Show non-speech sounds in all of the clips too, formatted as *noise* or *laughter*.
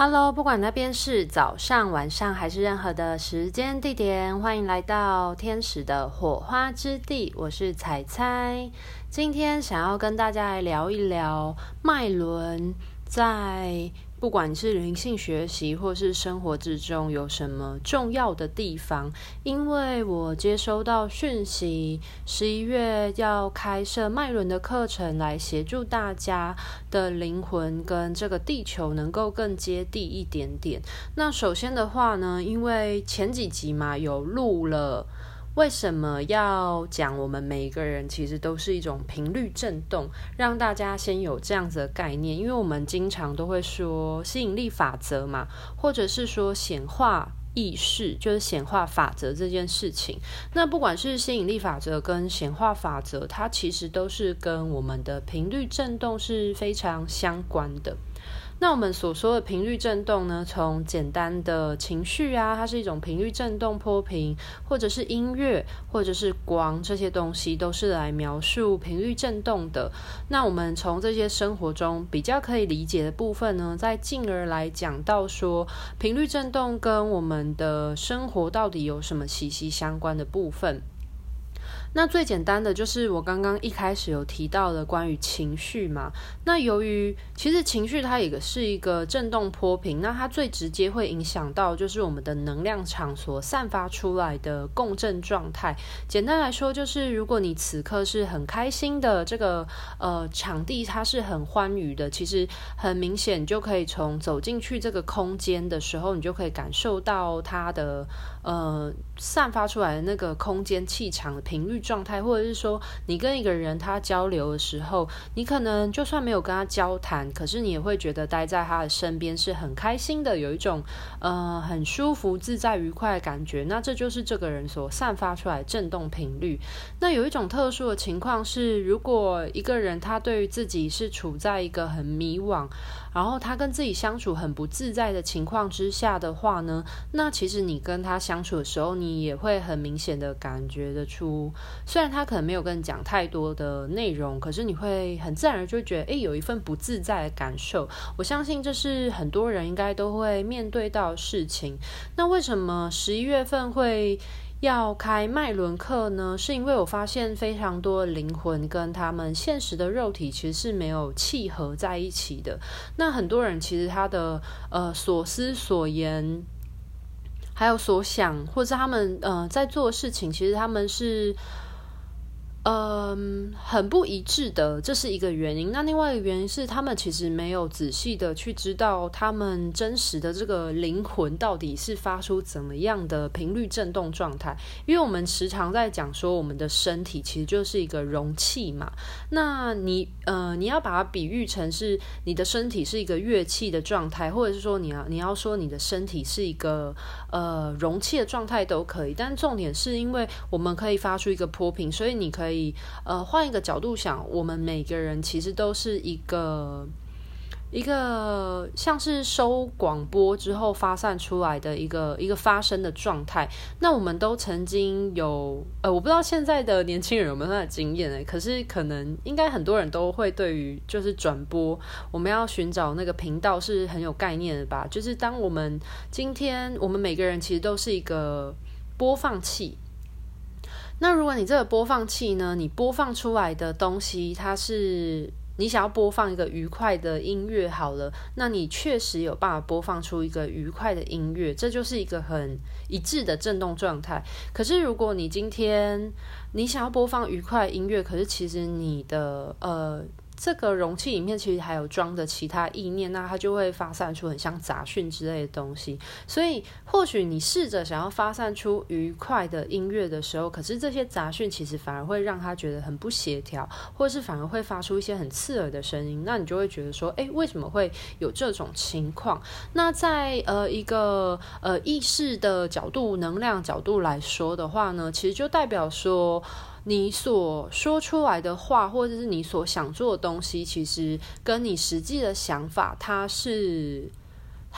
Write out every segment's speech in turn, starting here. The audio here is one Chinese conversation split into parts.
Hello，不管那边是早上、晚上还是任何的时间地点，欢迎来到天使的火花之地。我是彩彩，今天想要跟大家来聊一聊麦伦在。不管是灵性学习或是生活之中有什么重要的地方，因为我接收到讯息，十一月要开设脉轮的课程，来协助大家的灵魂跟这个地球能够更接地一点点。那首先的话呢，因为前几集嘛有录了。为什么要讲我们每一个人其实都是一种频率振动，让大家先有这样子的概念？因为我们经常都会说吸引力法则嘛，或者是说显化意识，就是显化法则这件事情。那不管是吸引力法则跟显化法则，它其实都是跟我们的频率振动是非常相关的。那我们所说的频率振动呢，从简单的情绪啊，它是一种频率振动波频，或者是音乐，或者是光，这些东西都是来描述频率振动的。那我们从这些生活中比较可以理解的部分呢，再进而来讲到说，频率振动跟我们的生活到底有什么息息相关的部分。那最简单的就是我刚刚一开始有提到的关于情绪嘛。那由于其实情绪它也是一个振动波频，那它最直接会影响到就是我们的能量场所散发出来的共振状态。简单来说，就是如果你此刻是很开心的，这个呃场地它是很欢愉的，其实很明显就可以从走进去这个空间的时候，你就可以感受到它的呃散发出来的那个空间气场的频率。状态，或者是说，你跟一个人他交流的时候，你可能就算没有跟他交谈，可是你也会觉得待在他的身边是很开心的，有一种呃很舒服、自在、愉快的感觉。那这就是这个人所散发出来的振动频率。那有一种特殊的情况是，如果一个人他对于自己是处在一个很迷惘，然后他跟自己相处很不自在的情况之下的话呢，那其实你跟他相处的时候，你也会很明显的感觉得出。虽然他可能没有跟你讲太多的内容，可是你会很自然就觉得，诶，有一份不自在的感受。我相信这是很多人应该都会面对到事情。那为什么十一月份会要开脉轮课呢？是因为我发现非常多的灵魂跟他们现实的肉体其实是没有契合在一起的。那很多人其实他的呃所思所言。还有所想，或者他们呃在做的事情，其实他们是。嗯，很不一致的，这是一个原因。那另外一个原因是，他们其实没有仔细的去知道他们真实的这个灵魂到底是发出怎么样的频率振动状态。因为我们时常在讲说，我们的身体其实就是一个容器嘛。那你呃，你要把它比喻成是你的身体是一个乐器的状态，或者是说你要你要说你的身体是一个呃容器的状态都可以。但重点是因为我们可以发出一个波频，所以你可以。呃，换一个角度想，我们每个人其实都是一个一个像是收广播之后发散出来的一个一个发声的状态。那我们都曾经有，呃，我不知道现在的年轻人有没有那个经验呢？可是可能应该很多人都会对于就是转播，我们要寻找那个频道是很有概念的吧？就是当我们今天我们每个人其实都是一个播放器。那如果你这个播放器呢，你播放出来的东西，它是你想要播放一个愉快的音乐好了，那你确实有办法播放出一个愉快的音乐，这就是一个很一致的振动状态。可是如果你今天你想要播放愉快音乐，可是其实你的呃。这个容器里面其实还有装的其他意念，那它就会发散出很像杂讯之类的东西。所以，或许你试着想要发散出愉快的音乐的时候，可是这些杂讯其实反而会让他觉得很不协调，或是反而会发出一些很刺耳的声音。那你就会觉得说，诶，为什么会有这种情况？那在呃一个呃意识的角度、能量角度来说的话呢，其实就代表说。你所说出来的话，或者是你所想做的东西，其实跟你实际的想法，它是，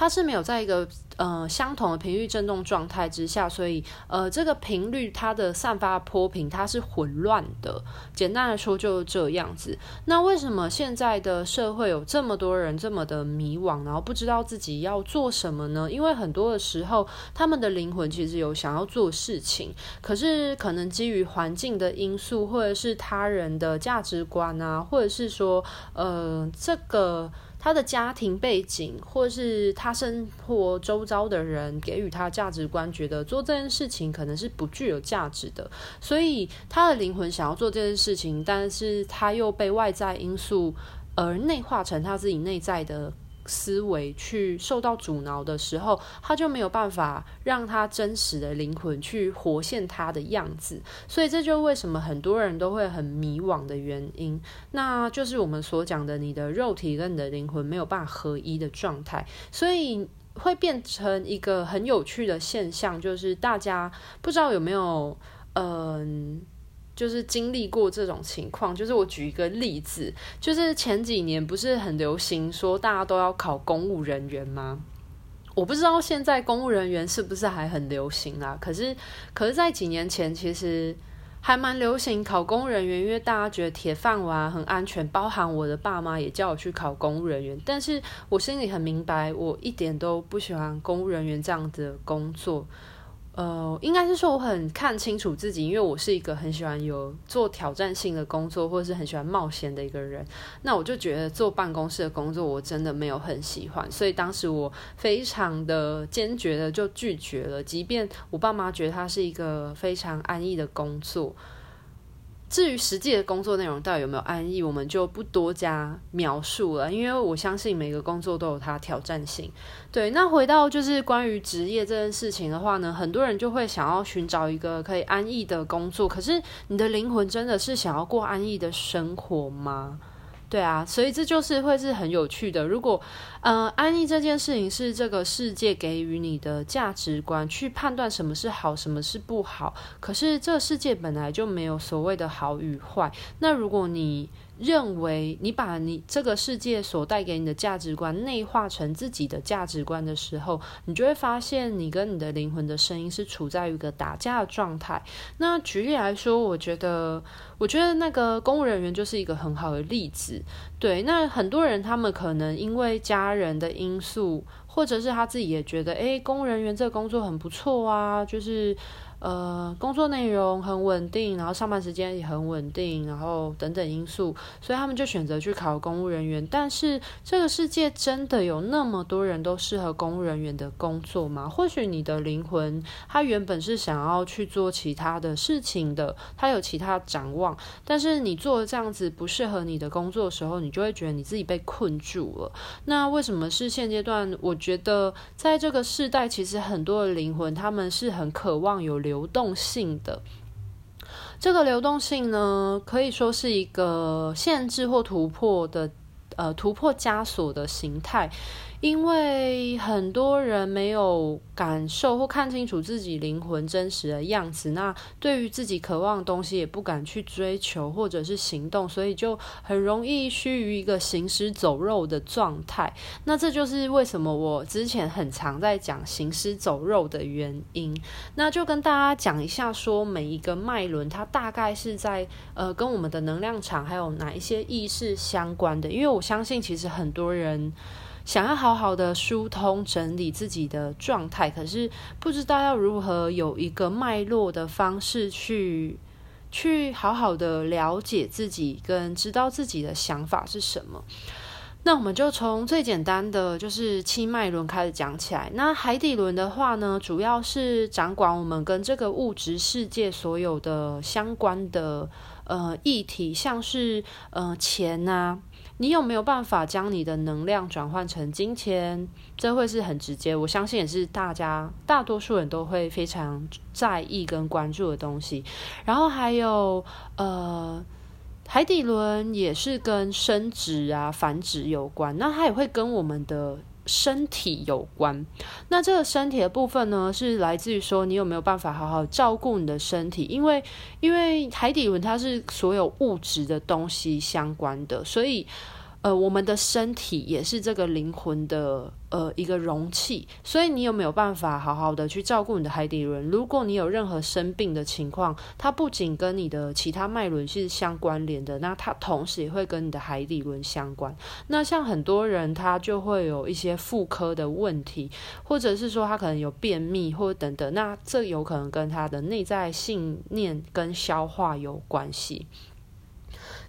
它是没有在一个呃相同的频率振动状态之下，所以呃这个频率它的散发波频它是混乱的。简单来说就是这样子。那为什么现在的社会有这么多人这么的迷惘，然后不知道自己要做什么呢？因为很多的时候，他们的灵魂其实有想要做事情，可是可能基于环境的因素，或者是他人的价值观啊，或者是说呃这个。他的家庭背景，或是他生活周遭的人给予他价值观，觉得做这件事情可能是不具有价值的，所以他的灵魂想要做这件事情，但是他又被外在因素而内化成他自己内在的。思维去受到阻挠的时候，他就没有办法让他真实的灵魂去活现他的样子，所以这就为什么很多人都会很迷惘的原因。那就是我们所讲的，你的肉体跟你的灵魂没有办法合一的状态，所以会变成一个很有趣的现象，就是大家不知道有没有嗯。就是经历过这种情况，就是我举一个例子，就是前几年不是很流行说大家都要考公务人员吗？我不知道现在公务人员是不是还很流行啊？可是，可是在几年前其实还蛮流行考公务人员，因为大家觉得铁饭碗很安全，包含我的爸妈也叫我去考公务人员，但是我心里很明白，我一点都不喜欢公务人员这样的工作。呃，应该是说我很看清楚自己，因为我是一个很喜欢有做挑战性的工作，或者是很喜欢冒险的一个人。那我就觉得做办公室的工作我真的没有很喜欢，所以当时我非常的坚决的就拒绝了，即便我爸妈觉得它是一个非常安逸的工作。至于实际的工作内容到底有没有安逸，我们就不多加描述了，因为我相信每个工作都有它挑战性。对，那回到就是关于职业这件事情的话呢，很多人就会想要寻找一个可以安逸的工作，可是你的灵魂真的是想要过安逸的生活吗？对啊，所以这就是会是很有趣的。如果，嗯，安逸这件事情是这个世界给予你的价值观，去判断什么是好，什么是不好。可是这个世界本来就没有所谓的好与坏。那如果你认为你把你这个世界所带给你的价值观内化成自己的价值观的时候，你就会发现你跟你的灵魂的声音是处在一个打架的状态。那举例来说，我觉得，我觉得那个公务人员就是一个很好的例子。对，那很多人他们可能因为家人的因素，或者是他自己也觉得，诶，公务人员这个工作很不错啊，就是。呃，工作内容很稳定，然后上班时间也很稳定，然后等等因素，所以他们就选择去考公务人员。但是这个世界真的有那么多人都适合公务人员的工作吗？或许你的灵魂它原本是想要去做其他的事情的，它有其他展望，但是你做这样子不适合你的工作的时候，你就会觉得你自己被困住了。那为什么是现阶段？我觉得在这个世代，其实很多的灵魂他们是很渴望有流动性的，这个流动性呢，可以说是一个限制或突破的，呃，突破枷锁的形态。因为很多人没有感受或看清楚自己灵魂真实的样子，那对于自己渴望的东西也不敢去追求或者是行动，所以就很容易趋于一个行尸走肉的状态。那这就是为什么我之前很常在讲行尸走肉的原因。那就跟大家讲一下，说每一个脉轮它大概是在呃跟我们的能量场还有哪一些意识相关的，因为我相信其实很多人。想要好好的疏通整理自己的状态，可是不知道要如何有一个脉络的方式去去好好的了解自己，跟知道自己的想法是什么。那我们就从最简单的就是七脉轮开始讲起来。那海底轮的话呢，主要是掌管我们跟这个物质世界所有的相关的呃议题，像是呃钱啊。你有没有办法将你的能量转换成金钱？这会是很直接，我相信也是大家大多数人都会非常在意跟关注的东西。然后还有呃，海底轮也是跟生殖啊、繁殖有关，那它也会跟我们的身体有关。那这个身体的部分呢，是来自于说你有没有办法好好照顾你的身体？因为因为海底轮它是所有物质的东西相关的，所以。呃，我们的身体也是这个灵魂的呃一个容器，所以你有没有办法好好的去照顾你的海底轮？如果你有任何生病的情况，它不仅跟你的其他脉轮是相关联的，那它同时也会跟你的海底轮相关。那像很多人他就会有一些妇科的问题，或者是说他可能有便秘或等等，那这有可能跟他的内在信念跟消化有关系。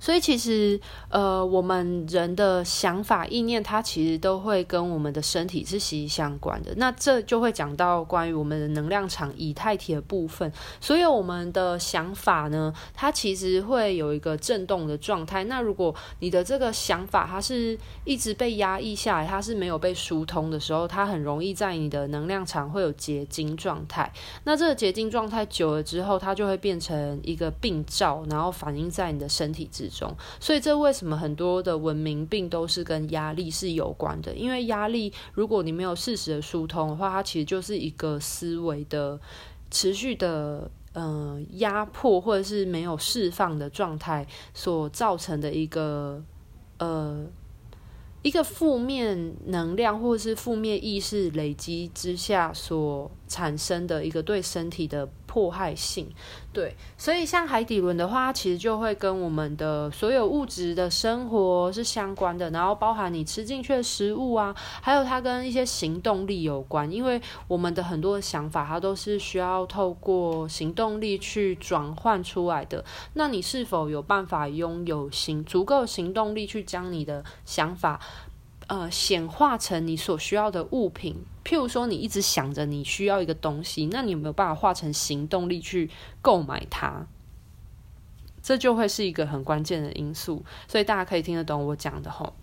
所以其实，呃，我们人的想法、意念，它其实都会跟我们的身体是息息相关的。那这就会讲到关于我们的能量场以太体的部分。所以我们的想法呢，它其实会有一个震动的状态。那如果你的这个想法它是一直被压抑下来，它是没有被疏通的时候，它很容易在你的能量场会有结晶状态。那这个结晶状态久了之后，它就会变成一个病灶，然后反映在你的身体之中。所以这为什么很多的文明病都是跟压力是有关的？因为压力，如果你没有适时的疏通的话，它其实就是一个思维的持续的呃压迫，或者是没有释放的状态所造成的一个呃一个负面能量，或者是负面意识累积之下所产生的一个对身体的。迫害性，对，所以像海底轮的话，其实就会跟我们的所有物质的生活是相关的，然后包含你吃进去的食物啊，还有它跟一些行动力有关，因为我们的很多的想法，它都是需要透过行动力去转换出来的。那你是否有办法拥有行足够行动力去将你的想法，呃，显化成你所需要的物品，譬如说，你一直想着你需要一个东西，那你有没有办法化成行动力去购买它？这就会是一个很关键的因素，所以大家可以听得懂我讲的吼。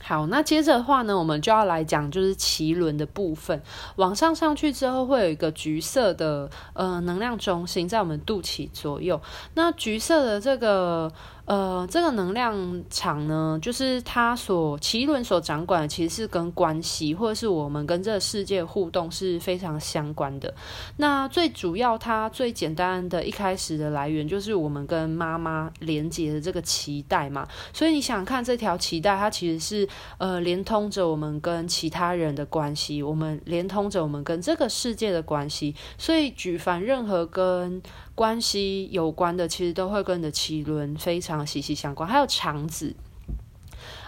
好，那接着的话呢，我们就要来讲就是脐轮的部分。往上上去之后，会有一个橘色的呃能量中心在我们肚脐左右。那橘色的这个。呃，这个能量场呢，就是它所奇轮所掌管的，其实是跟关系或者是我们跟这个世界互动是非常相关的。那最主要，它最简单的一开始的来源就是我们跟妈妈连接的这个脐带嘛。所以你想看这条脐带，它其实是呃连通着我们跟其他人的关系，我们连通着我们跟这个世界的关系。所以举凡任何跟关系有关的，其实都会跟你的脐轮非常息息相关，还有肠子。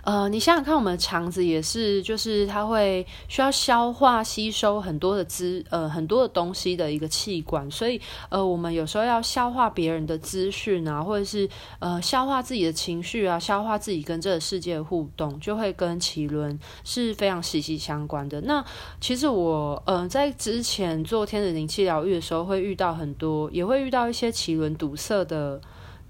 呃，你想想看，我们的肠子也是，就是它会需要消化吸收很多的资呃很多的东西的一个器官，所以呃，我们有时候要消化别人的资讯啊，或者是呃消化自己的情绪啊，消化自己跟这个世界的互动，就会跟脐轮是非常息息相关的。那其实我呃在之前做天使灵气疗愈的时候，会遇到很多，也会遇到一些脐轮堵塞的。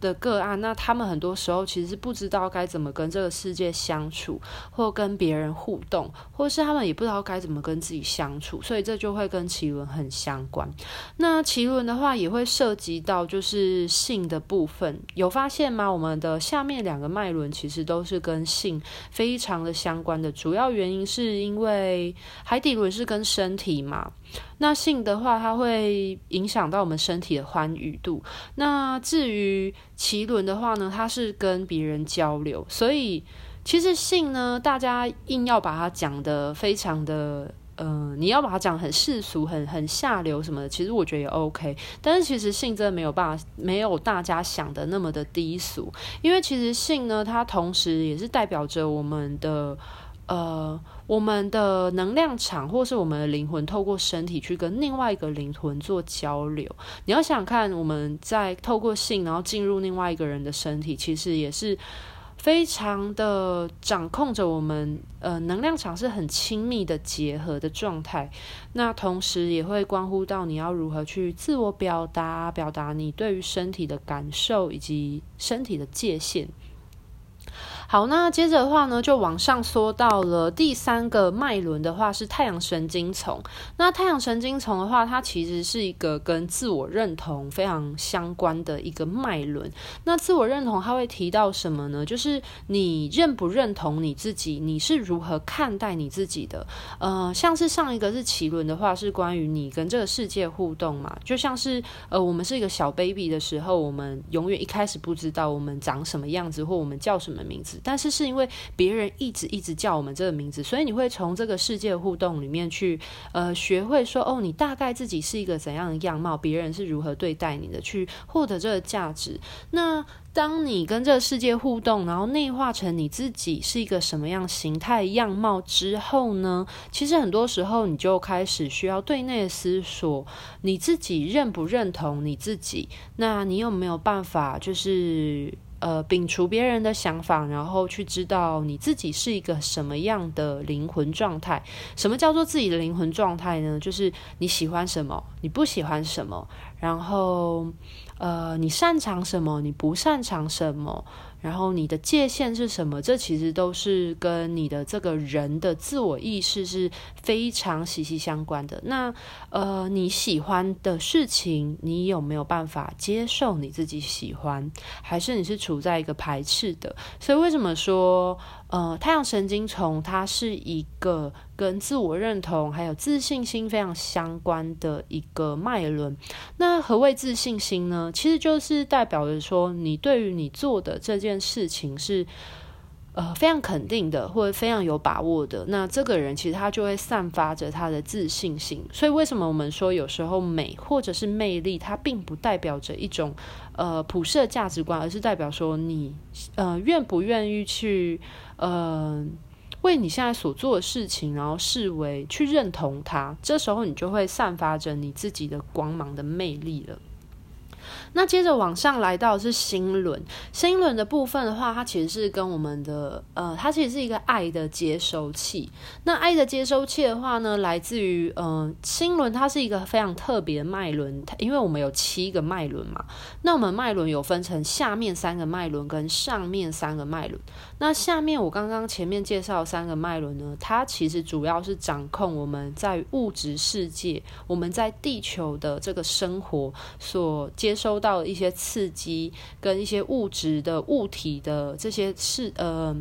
的个案，那他们很多时候其实不知道该怎么跟这个世界相处，或跟别人互动，或是他们也不知道该怎么跟自己相处，所以这就会跟奇轮很相关。那奇轮的话，也会涉及到就是性的部分，有发现吗？我们的下面两个脉轮其实都是跟性非常的相关的，主要原因是因为海底轮是跟身体嘛。那性的话，它会影响到我们身体的欢愉度。那至于脐轮的话呢，它是跟别人交流。所以其实性呢，大家硬要把它讲得非常的，呃，你要把它讲很世俗、很很下流什么的，其实我觉得也 OK。但是其实性真的没有办法，没有大家想的那么的低俗。因为其实性呢，它同时也是代表着我们的。呃，我们的能量场，或是我们的灵魂，透过身体去跟另外一个灵魂做交流。你要想看，我们在透过性，然后进入另外一个人的身体，其实也是非常的掌控着我们。呃，能量场是很亲密的结合的状态。那同时也会关乎到你要如何去自我表达，表达你对于身体的感受以及身体的界限。好，那接着的话呢，就往上说到了第三个脉轮的话是太阳神经丛。那太阳神经丛的话，它其实是一个跟自我认同非常相关的一个脉轮。那自我认同它会提到什么呢？就是你认不认同你自己，你是如何看待你自己的？呃，像是上一个是脐轮的话，是关于你跟这个世界互动嘛。就像是呃，我们是一个小 baby 的时候，我们永远一开始不知道我们长什么样子，或我们叫什么名字。但是是因为别人一直一直叫我们这个名字，所以你会从这个世界互动里面去呃学会说哦，你大概自己是一个怎样的样貌，别人是如何对待你的，去获得这个价值。那当你跟这个世界互动，然后内化成你自己是一个什么样形态样貌之后呢，其实很多时候你就开始需要对内思索，你自己认不认同你自己？那你有没有办法，就是呃摒除别人的想法，然后去知道你自己是一个什么样的灵魂状态？什么叫做自己的灵魂状态呢？就是你喜欢什么，你不喜欢什么，然后。呃，你擅长什么？你不擅长什么？然后你的界限是什么？这其实都是跟你的这个人的自我意识是非常息息相关的。那呃，你喜欢的事情，你有没有办法接受你自己喜欢？还是你是处在一个排斥的？所以为什么说？呃，太阳神经丛它是一个跟自我认同还有自信心非常相关的一个脉轮。那何谓自信心呢？其实就是代表着说，你对于你做的这件事情是呃非常肯定的，或者非常有把握的。那这个人其实他就会散发着他的自信心。所以为什么我们说有时候美或者是魅力，它并不代表着一种呃普世的价值观，而是代表说你呃愿不愿意去。呃，为你现在所做的事情，然后视为去认同它，这时候你就会散发着你自己的光芒的魅力了。那接着往上来到是心轮，心轮的部分的话，它其实是跟我们的呃，它其实是一个爱的接收器。那爱的接收器的话呢，来自于呃心轮，它是一个非常特别的脉轮，因为我们有七个脉轮嘛。那我们脉轮有分成下面三个脉轮跟上面三个脉轮。那下面我刚刚前面介绍三个脉轮呢，它其实主要是掌控我们在物质世界，我们在地球的这个生活所接收到一些刺激跟一些物质的物体的这些事，呃，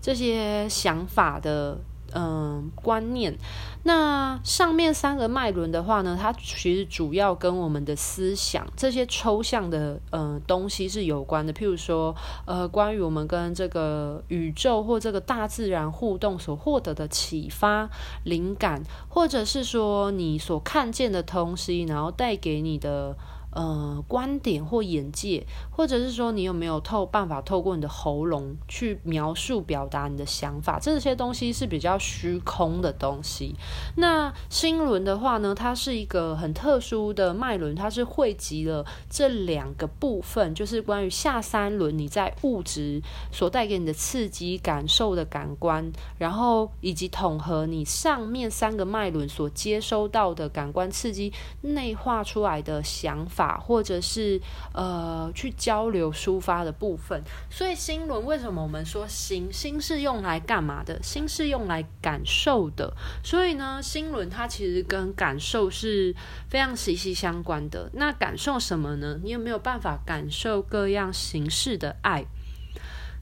这些想法的。嗯，观念。那上面三个脉轮的话呢，它其实主要跟我们的思想这些抽象的呃东西是有关的。譬如说，呃，关于我们跟这个宇宙或这个大自然互动所获得的启发、灵感，或者是说你所看见的东西，然后带给你的。呃，观点或眼界，或者是说你有没有透办法透过你的喉咙去描述表达你的想法，这些东西是比较虚空的东西。那心轮的话呢，它是一个很特殊的脉轮，它是汇集了这两个部分，就是关于下三轮你在物质所带给你的刺激感受的感官，然后以及统合你上面三个脉轮所接收到的感官刺激内化出来的想法或者是呃去交流抒发的部分，所以心轮为什么我们说心？心是用来干嘛的？心是用来感受的。所以呢，心轮它其实跟感受是非常息息相关的。那感受什么呢？你有没有办法感受各样形式的爱？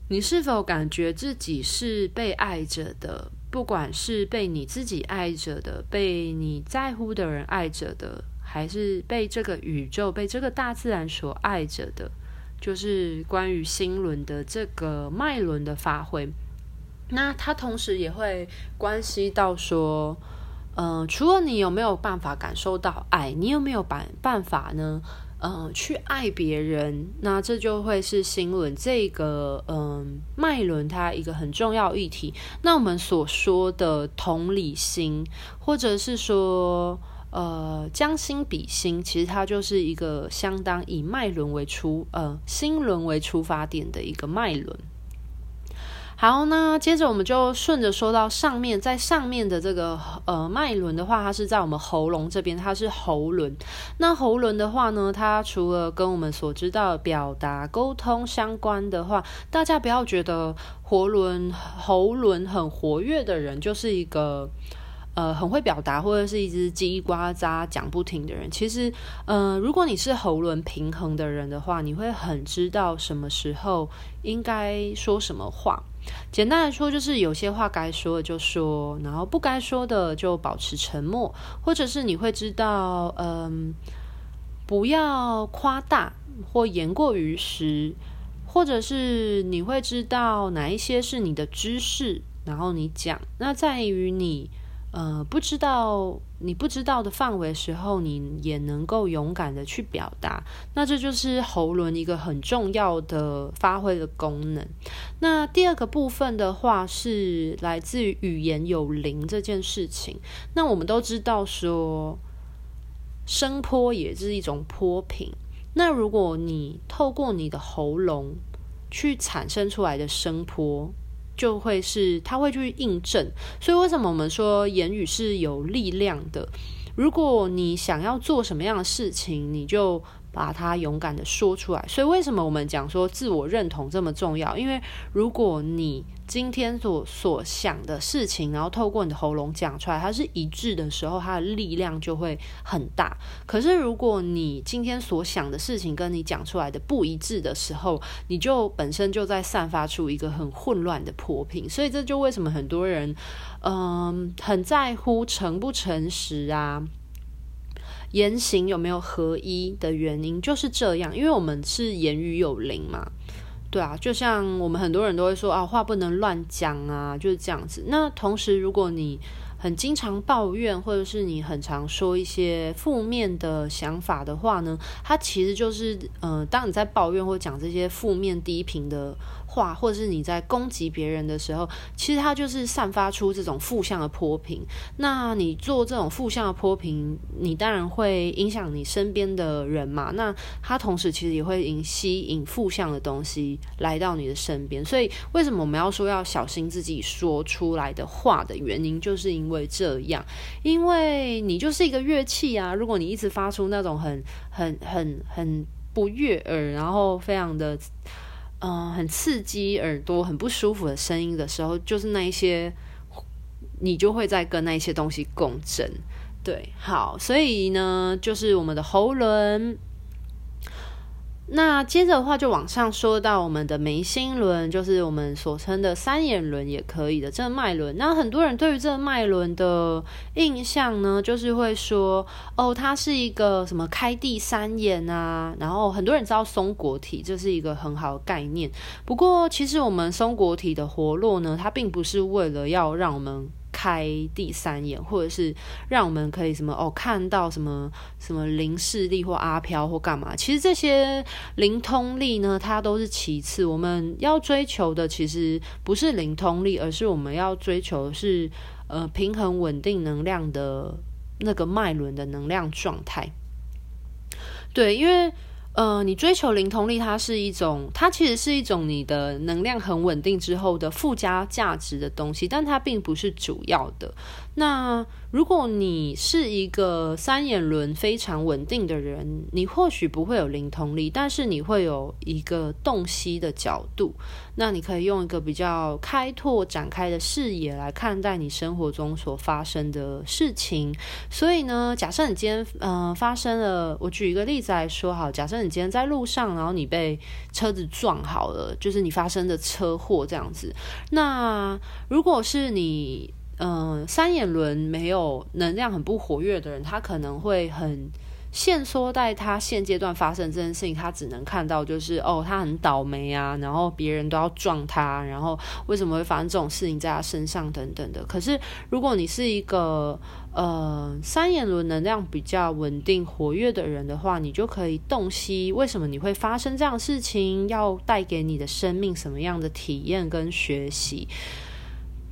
你是否感觉自己是被爱着的？不管是被你自己爱着的，被你在乎的人爱着的。还是被这个宇宙、被这个大自然所爱着的，就是关于心轮的这个脉轮的发挥。那它同时也会关系到说，嗯、除了你有没有办法感受到爱，你有没有办办法呢？嗯、去爱别人，那这就会是心轮这个嗯脉轮它一个很重要议题。那我们所说的同理心，或者是说。呃，将心比心，其实它就是一个相当以脉轮为出，呃，心轮为出发点的一个脉轮。好，那接着我们就顺着说到上面，在上面的这个呃脉轮的话，它是在我们喉咙这边，它是喉轮。那喉轮的话呢，它除了跟我们所知道的表达沟通相关的话，大家不要觉得喉轮喉轮很活跃的人就是一个。呃，很会表达，或者是一直叽叽呱喳讲不停的人。其实，呃，如果你是喉轮平衡的人的话，你会很知道什么时候应该说什么话。简单来说，就是有些话该说就说，然后不该说的就保持沉默，或者是你会知道，嗯、不要夸大或言过于实。或者是你会知道哪一些是你的知识，然后你讲。那在于你。呃，不知道你不知道的范围时候，你也能够勇敢的去表达。那这就是喉轮一个很重要的发挥的功能。那第二个部分的话，是来自于语言有灵这件事情。那我们都知道说，声波也是一种波频。那如果你透过你的喉咙去产生出来的声波，就会是他会去印证，所以为什么我们说言语是有力量的？如果你想要做什么样的事情，你就把它勇敢的说出来。所以为什么我们讲说自我认同这么重要？因为如果你今天所所想的事情，然后透过你的喉咙讲出来，它是一致的时候，它的力量就会很大。可是如果你今天所想的事情跟你讲出来的不一致的时候，你就本身就在散发出一个很混乱的波频。所以这就为什么很多人，嗯，很在乎诚不诚实啊，言行有没有合一的原因就是这样，因为我们是言语有灵嘛。对啊，就像我们很多人都会说啊，话不能乱讲啊，就是这样子。那同时，如果你很经常抱怨，或者是你很常说一些负面的想法的话呢，它其实就是，呃，当你在抱怨或讲这些负面低频的。话，或者是你在攻击别人的时候，其实它就是散发出这种负向的波频。那你做这种负向的波频，你当然会影响你身边的人嘛。那它同时其实也会引吸引负向的东西来到你的身边。所以为什么我们要说要小心自己说出来的话的原因，就是因为这样，因为你就是一个乐器啊。如果你一直发出那种很很很很不悦耳，然后非常的。嗯，很刺激耳朵、很不舒服的声音的时候，就是那一些，你就会在跟那一些东西共振。对，好，所以呢，就是我们的喉轮。那接着的话，就往上说到我们的眉心轮，就是我们所称的三眼轮，也可以的这个脉轮。那很多人对于这个脉轮的印象呢，就是会说，哦，它是一个什么开第三眼啊。然后很多人知道松果体，这是一个很好的概念。不过，其实我们松果体的活络呢，它并不是为了要让我们。开第三眼，或者是让我们可以什么哦，看到什么什么灵视力或阿飘或干嘛？其实这些灵通力呢，它都是其次。我们要追求的其实不是灵通力，而是我们要追求的是呃平衡稳定能量的那个脉轮的能量状态。对，因为。呃，你追求灵通力，它是一种，它其实是一种你的能量很稳定之后的附加价值的东西，但它并不是主要的。那如果你是一个三眼轮非常稳定的人，你或许不会有灵通力，但是你会有一个洞悉的角度。那你可以用一个比较开拓展开的视野来看待你生活中所发生的事情。所以呢，假设你今天嗯、呃、发生了，我举一个例子来说好，假设你今天在路上，然后你被车子撞好了，就是你发生的车祸这样子。那如果是你。嗯、三眼轮没有能量很不活跃的人，他可能会很限缩在他现阶段发生这件事情，他只能看到就是哦，他很倒霉啊，然后别人都要撞他，然后为什么会发生这种事情在他身上等等的。可是如果你是一个呃三眼轮能量比较稳定活跃的人的话，你就可以洞悉为什么你会发生这样的事情，要带给你的生命什么样的体验跟学习。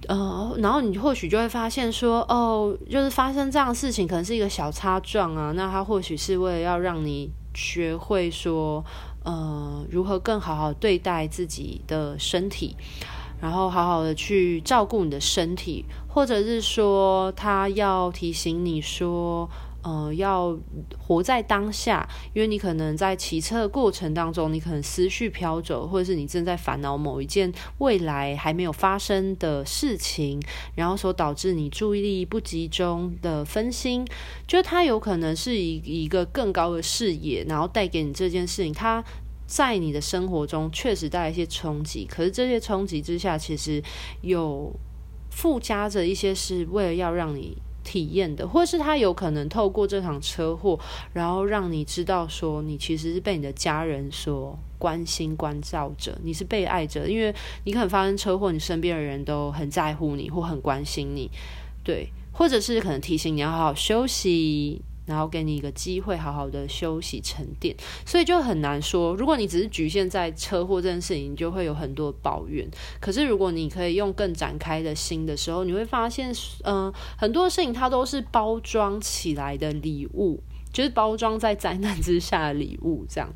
呃，然后你或许就会发现说，哦，就是发生这样的事情，可能是一个小擦撞啊。那他或许是为了要让你学会说，呃，如何更好好对待自己的身体，然后好好的去照顾你的身体，或者是说，他要提醒你说。呃，要活在当下，因为你可能在骑车的过程当中，你可能思绪飘走，或者是你正在烦恼某一件未来还没有发生的事情，然后所导致你注意力不集中的分心，就它有可能是一一个更高的视野，然后带给你这件事情，它在你的生活中确实带来一些冲击，可是这些冲击之下，其实有附加着一些是为了要让你。体验的，或是他有可能透过这场车祸，然后让你知道说，你其实是被你的家人所关心、关照着，你是被爱着，因为你可能发生车祸，你身边的人都很在乎你或很关心你，对，或者是可能提醒你要好好休息。然后给你一个机会，好好的休息沉淀，所以就很难说。如果你只是局限在车祸这件事情，你就会有很多抱怨。可是如果你可以用更展开的心的时候，你会发现，嗯、很多事情它都是包装起来的礼物，就是包装在灾难之下的礼物，这样。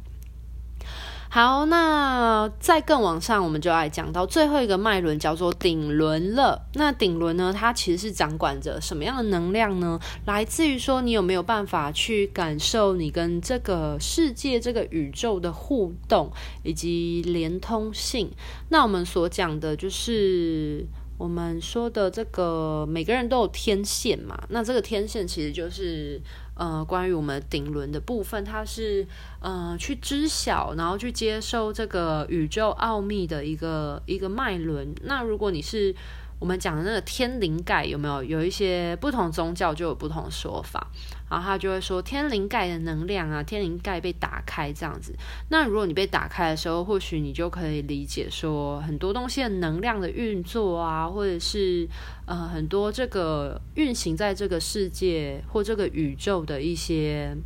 好，那再更往上，我们就来讲到最后一个脉轮，叫做顶轮了。那顶轮呢，它其实是掌管着什么样的能量呢？来自于说，你有没有办法去感受你跟这个世界、这个宇宙的互动以及连通性？那我们所讲的就是。我们说的这个每个人都有天线嘛，那这个天线其实就是呃关于我们顶轮的部分，它是呃去知晓，然后去接受这个宇宙奥秘的一个一个脉轮。那如果你是我们讲的那个天灵盖，有没有有一些不同宗教就有不同说法？然后他就会说天灵盖的能量啊，天灵盖被打开这样子。那如果你被打开的时候，或许你就可以理解说很多东西的能量的运作啊，或者是呃很多这个运行在这个世界或这个宇宙的一些。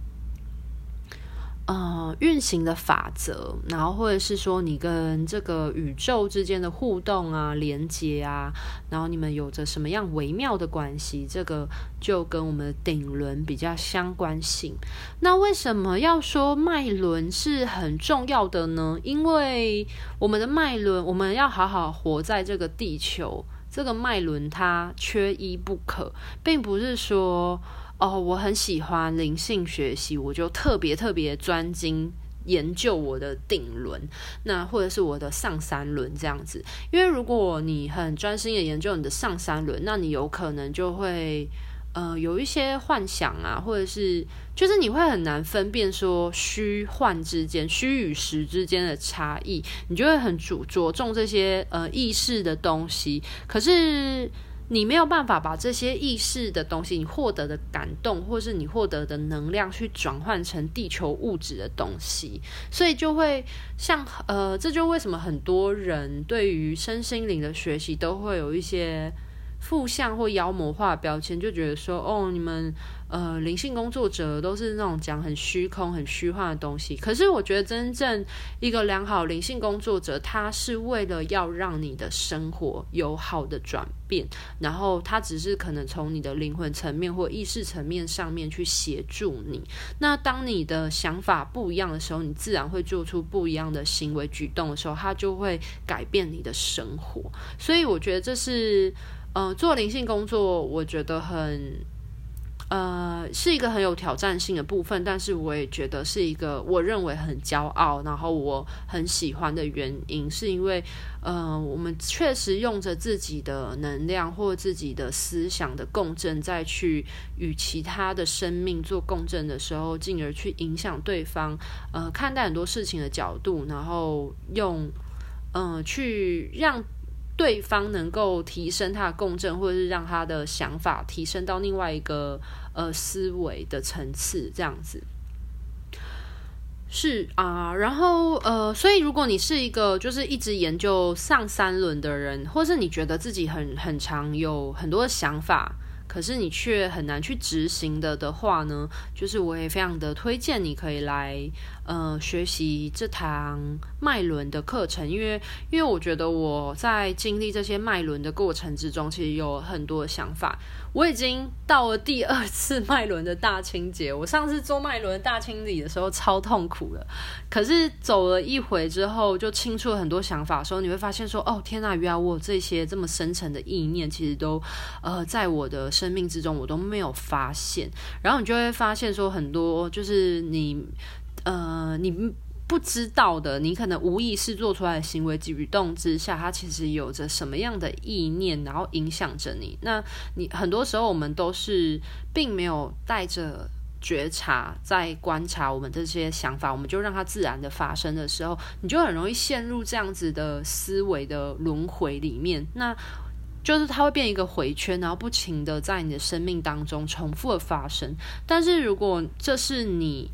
呃，运行的法则，然后或者是说你跟这个宇宙之间的互动啊、连接啊，然后你们有着什么样微妙的关系，这个就跟我们的顶轮比较相关性。那为什么要说脉轮是很重要的呢？因为我们的脉轮，我们要好好活在这个地球，这个脉轮它缺一不可，并不是说。哦，我很喜欢灵性学习，我就特别特别专精研究我的顶轮，那或者是我的上三轮这样子。因为如果你很专心的研究你的上三轮，那你有可能就会呃有一些幻想啊，或者是就是你会很难分辨说虚幻之间、虚与实之间的差异，你就会很着着重这些呃意识的东西，可是。你没有办法把这些意识的东西，你获得的感动，或是你获得的能量，去转换成地球物质的东西，所以就会像呃，这就为什么很多人对于身心灵的学习都会有一些。负向或妖魔化标签，就觉得说，哦，你们呃灵性工作者都是那种讲很虚空、很虚幻的东西。可是我觉得，真正一个良好灵性工作者，他是为了要让你的生活有好的转变，然后他只是可能从你的灵魂层面或意识层面上面去协助你。那当你的想法不一样的时候，你自然会做出不一样的行为举动的时候，他就会改变你的生活。所以我觉得这是。呃，做灵性工作，我觉得很，呃，是一个很有挑战性的部分，但是我也觉得是一个我认为很骄傲，然后我很喜欢的原因，是因为，呃，我们确实用着自己的能量或自己的思想的共振，再去与其他的生命做共振的时候，进而去影响对方，呃，看待很多事情的角度，然后用，嗯、呃，去让。对方能够提升他的共振，或者是让他的想法提升到另外一个呃思维的层次，这样子是啊。然后呃，所以如果你是一个就是一直研究上三轮的人，或是你觉得自己很很常有很多想法，可是你却很难去执行的的话呢，就是我也非常的推荐你可以来。呃，学习这堂脉轮的课程，因为因为我觉得我在经历这些脉轮的过程之中，其实有很多的想法。我已经到了第二次脉轮的大清洁，我上次做脉轮大清理的时候超痛苦的，可是走了一回之后，就清楚了很多想法的时候，你会发现说，哦，天呐，原来我这些这么深层的意念，其实都呃在我的生命之中，我都没有发现。然后你就会发现说，很多就是你。呃，你不知道的，你可能无意识做出来的行为及举动之下，它其实有着什么样的意念，然后影响着你。那你很多时候我们都是并没有带着觉察在观察我们这些想法，我们就让它自然的发生的时候，你就很容易陷入这样子的思维的轮回里面。那就是它会变一个回圈，然后不停的在你的生命当中重复的发生。但是如果这是你，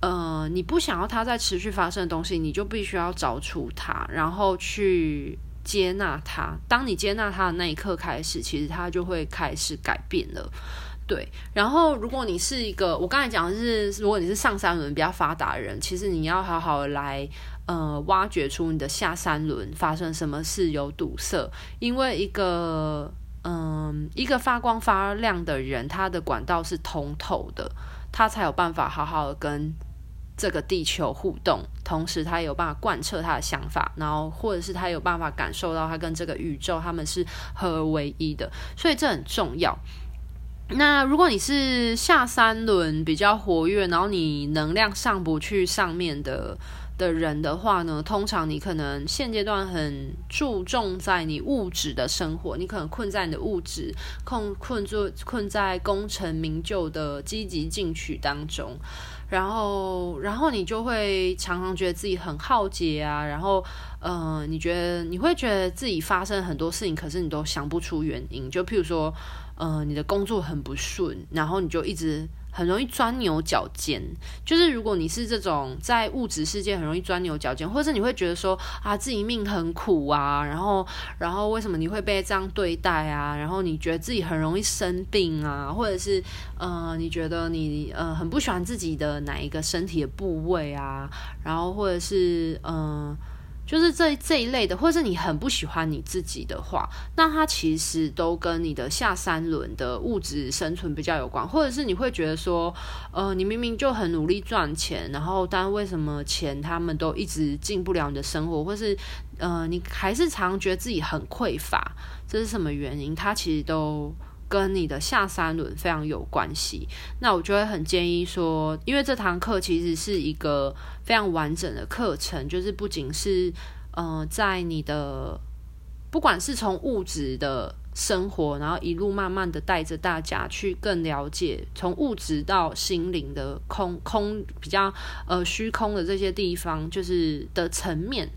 呃，你不想要它再持续发生的东西，你就必须要找出它，然后去接纳它。当你接纳它的那一刻开始，其实它就会开始改变了。对，然后如果你是一个，我刚才讲的是，如果你是上三轮比较发达的人，其实你要好好来，呃，挖掘出你的下三轮发生什么事有堵塞，因为一个，嗯、一个发光发亮的人，他的管道是通透的，他才有办法好好的跟这个地球互动，同时他有办法贯彻他的想法，然后或者是他有办法感受到他跟这个宇宙他们是合而为一的，所以这很重要。那如果你是下三轮比较活跃，然后你能量上不去上面的的人的话呢，通常你可能现阶段很注重在你物质的生活，你可能困在你的物质，困困住困在功成名就的积极进取当中，然后然后你就会常常觉得自己很耗竭啊，然后呃，你觉得你会觉得自己发生很多事情，可是你都想不出原因，就譬如说。呃，你的工作很不顺，然后你就一直很容易钻牛角尖。就是如果你是这种在物质世界很容易钻牛角尖，或者你会觉得说啊自己命很苦啊，然后 *laughs* 然后为什么你会被这样对待啊？然后你觉得自己很容易生病啊，或者是呃你觉得你呃很不喜欢自己的哪一个身体的部位啊？然后或者是嗯。就是这这一类的，或是你很不喜欢你自己的话，那它其实都跟你的下三轮的物质生存比较有关，或者是你会觉得说，呃，你明明就很努力赚钱，然后但为什么钱他们都一直进不了你的生活，或是呃，你还是常常觉得自己很匮乏，这是什么原因？它其实都。跟你的下三轮非常有关系，那我就会很建议说，因为这堂课其实是一个非常完整的课程，就是不仅是呃在你的，不管是从物质的生活，然后一路慢慢的带着大家去更了解从物质到心灵的空空比较呃虚空的这些地方，就是的层面，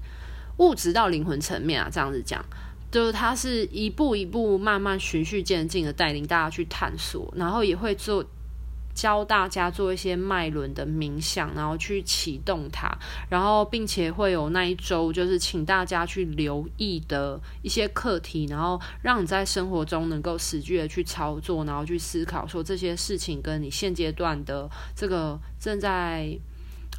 物质到灵魂层面啊，这样子讲。就是他是一步一步慢慢循序渐进的带领大家去探索，然后也会做教大家做一些脉轮的冥想，然后去启动它，然后并且会有那一周就是请大家去留意的一些课题，然后让你在生活中能够实际的去操作，然后去思考说这些事情跟你现阶段的这个正在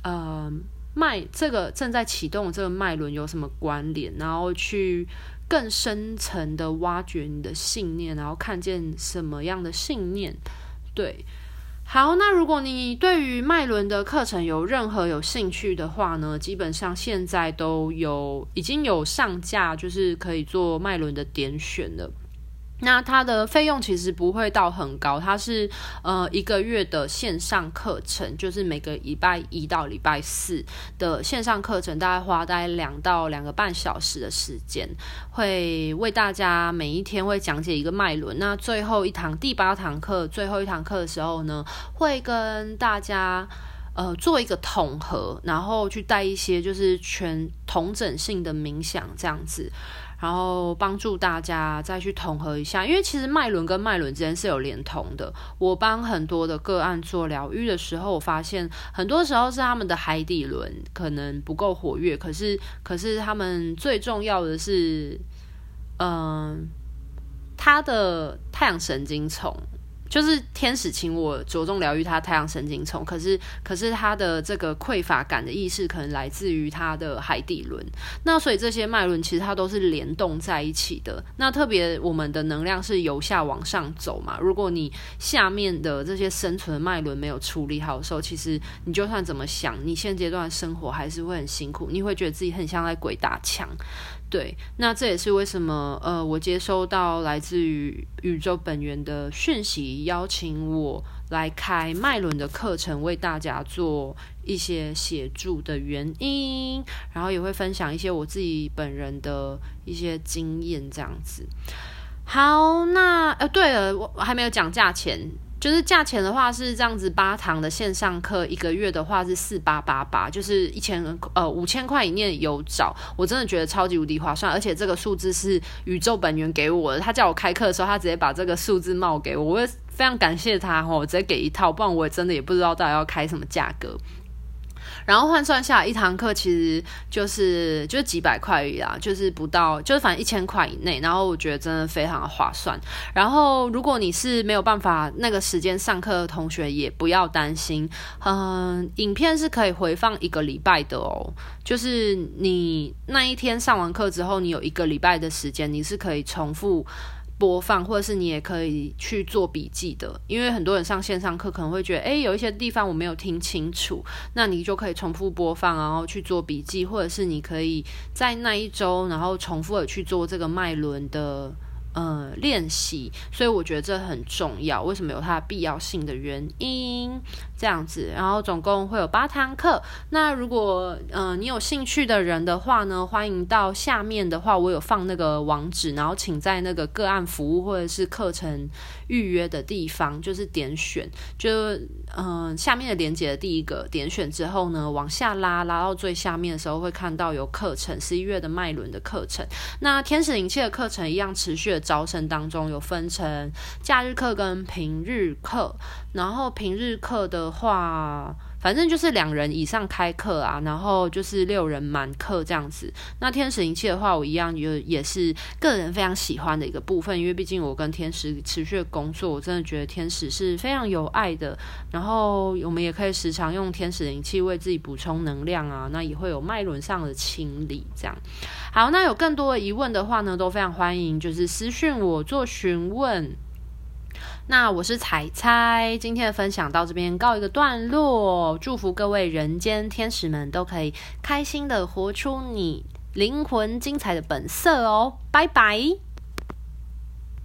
呃脉这个正在启动的这个脉轮有什么关联，然后去。更深层的挖掘你的信念，然后看见什么样的信念？对，好，那如果你对于麦伦的课程有任何有兴趣的话呢，基本上现在都有已经有上架，就是可以做麦伦的点选了。那它的费用其实不会到很高，它是呃一个月的线上课程，就是每个礼拜一到礼拜四的线上课程，大概花大概两到两个半小时的时间，会为大家每一天会讲解一个脉轮。那最后一堂第八堂课，最后一堂课的时候呢，会跟大家呃做一个统合，然后去带一些就是全同整性的冥想这样子。然后帮助大家再去统合一下，因为其实脉轮跟脉轮之间是有连通的。我帮很多的个案做疗愈的时候，我发现很多时候是他们的海底轮可能不够活跃，可是可是他们最重要的是，嗯、他的太阳神经丛。就是天使请我着重疗愈他太阳神经丛，可是可是他的这个匮乏感的意识可能来自于他的海底轮，那所以这些脉轮其实它都是联动在一起的。那特别我们的能量是由下往上走嘛，如果你下面的这些生存脉轮没有处理好的时候，其实你就算怎么想，你现阶段生活还是会很辛苦，你会觉得自己很像在鬼打墙。对，那这也是为什么，呃，我接收到来自于宇宙本源的讯息，邀请我来开脉轮的课程，为大家做一些协助的原因，然后也会分享一些我自己本人的一些经验，这样子。好，那呃，对了，我还没有讲价钱。就是价钱的话是这样子，八堂的线上课一个月的话是四八八八，就是一千呃五千块以内有找，我真的觉得超级无敌划算，而且这个数字是宇宙本源给我的，他叫我开课的时候，他直接把这个数字冒给我，我也非常感谢他哦，直接给一套，不然我真的也不知道到底要开什么价格。然后换算下来，一堂课其实就是就是几百块而已啦，就是不到，就是反正一千块以内。然后我觉得真的非常划算。然后如果你是没有办法那个时间上课的同学，也不要担心，嗯，影片是可以回放一个礼拜的哦。就是你那一天上完课之后，你有一个礼拜的时间，你是可以重复。播放，或者是你也可以去做笔记的，因为很多人上线上课可能会觉得，诶，有一些地方我没有听清楚，那你就可以重复播放，然后去做笔记，或者是你可以在那一周，然后重复的去做这个脉轮的。呃，练习，所以我觉得这很重要。为什么有它的必要性的原因？这样子，然后总共会有八堂课。那如果呃你有兴趣的人的话呢，欢迎到下面的话，我有放那个网址，然后请在那个个案服务或者是课程预约的地方，就是点选，就嗯、下面的连接的第一个点选之后呢，往下拉，拉到最下面的时候会看到有课程，十一月的脉轮的课程。那天使灵气的课程一样持续的。招生当中有分成假日课跟平日课，然后平日课的话，反正就是两人以上开课啊，然后就是六人满课这样子。那天使灵气的话，我一样有也是个人非常喜欢的一个部分，因为毕竟我跟天使持续的工作，我真的觉得天使是非常有爱的。然后我们也可以时常用天使灵气为自己补充能量啊，那也会有脉轮上的清理这样。好，那有更多的疑问的话呢，都非常欢迎，就是私讯我做询问。那我是彩彩，今天的分享到这边告一个段落，祝福各位人间天使们都可以开心的活出你灵魂精彩的本色哦，拜拜。